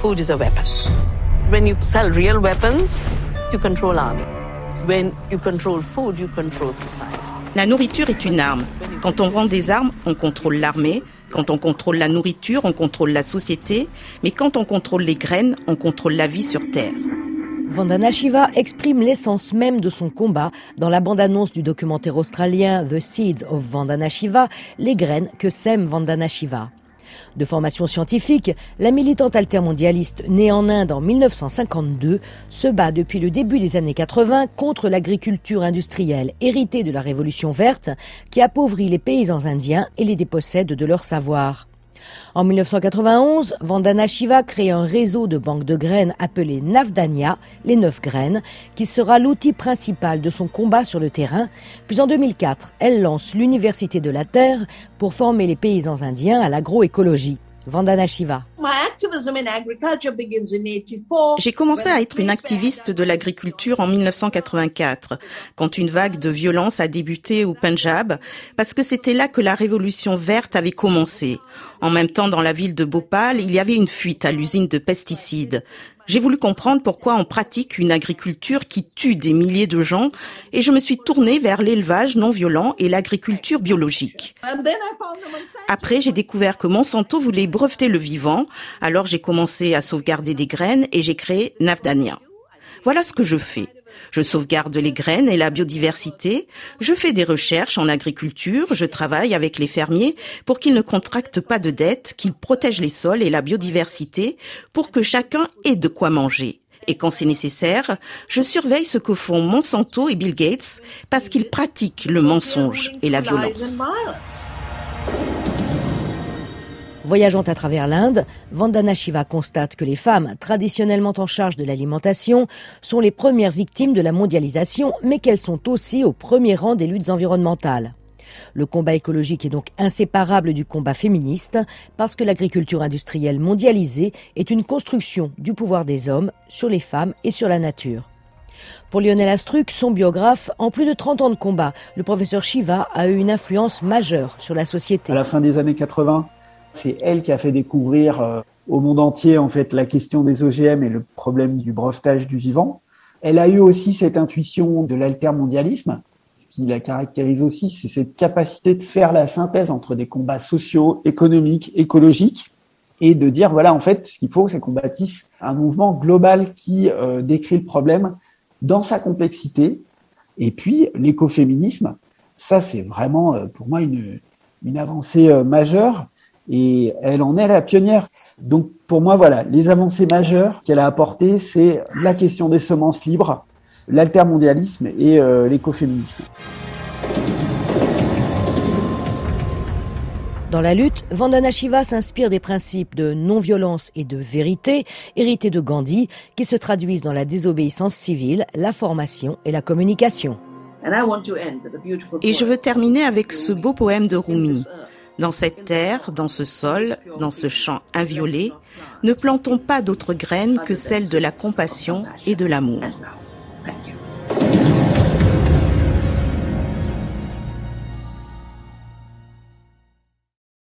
food is a weapon. When you sell real weapons, you control army. When you control food, you control society. La nourriture est une arme. Quand on vend des armes, on contrôle l'armée. Quand on contrôle la nourriture, on contrôle la société. Mais quand on contrôle les graines, on contrôle la vie sur Terre. Vandana Shiva exprime l'essence même de son combat dans la bande-annonce du documentaire australien The Seeds of Vandana Shiva, les graines que sème Vandana Shiva. De formation scientifique, la militante altermondialiste née en Inde en 1952 se bat depuis le début des années 80 contre l'agriculture industrielle héritée de la révolution verte qui appauvrit les paysans indiens et les dépossède de leur savoir. En 1991, Vandana Shiva crée un réseau de banques de graines appelé Navdanya, les neuf graines, qui sera l'outil principal de son combat sur le terrain. Puis en 2004, elle lance l'Université de la Terre pour former les paysans indiens à l'agroécologie. Vandana Shiva. J'ai commencé à être une activiste de l'agriculture en 1984, quand une vague de violence a débuté au Punjab, parce que c'était là que la révolution verte avait commencé. En même temps, dans la ville de Bhopal, il y avait une fuite à l'usine de pesticides. J'ai voulu comprendre pourquoi on pratique une agriculture qui tue des milliers de gens et je me suis tournée vers l'élevage non violent et l'agriculture biologique. Après, j'ai découvert que Monsanto voulait breveter le vivant, alors j'ai commencé à sauvegarder des graines et j'ai créé Navdania. Voilà ce que je fais. Je sauvegarde les graines et la biodiversité, je fais des recherches en agriculture, je travaille avec les fermiers pour qu'ils ne contractent pas de dettes, qu'ils protègent les sols et la biodiversité pour que chacun ait de quoi manger. Et quand c'est nécessaire, je surveille ce que font Monsanto et Bill Gates parce qu'ils pratiquent le mensonge et la violence. Voyageant à travers l'Inde, Vandana Shiva constate que les femmes, traditionnellement en charge de l'alimentation, sont les premières victimes de la mondialisation, mais qu'elles sont aussi au premier rang des luttes environnementales. Le combat écologique est donc inséparable du combat féministe parce que l'agriculture industrielle mondialisée est une construction du pouvoir des hommes sur les femmes et sur la nature. Pour Lionel Astruc, son biographe, en plus de 30 ans de combat, le professeur Shiva a eu une influence majeure sur la société. À la fin des années 80, c'est elle qui a fait découvrir euh, au monde entier en fait la question des OGM et le problème du brevetage du vivant. Elle a eu aussi cette intuition de l'altermondialisme. Ce qui la caractérise aussi, c'est cette capacité de faire la synthèse entre des combats sociaux, économiques, écologiques, et de dire voilà en fait ce qu'il faut, c'est qu'on bâtisse un mouvement global qui euh, décrit le problème dans sa complexité. Et puis l'écoféminisme, ça c'est vraiment euh, pour moi une, une avancée majeure et elle en est la pionnière. Donc pour moi, voilà, les avancées majeures qu'elle a apportées, c'est la question des semences libres, l'altermondialisme et euh, l'écoféminisme. Dans la lutte, Vandana Shiva s'inspire des principes de non-violence et de vérité hérités de Gandhi qui se traduisent dans la désobéissance civile, la formation et la communication. Et je veux terminer avec ce beau poème de Rumi. Dans cette terre, dans ce sol, dans ce champ inviolé, ne plantons pas d'autres graines que celles de la compassion et de l'amour.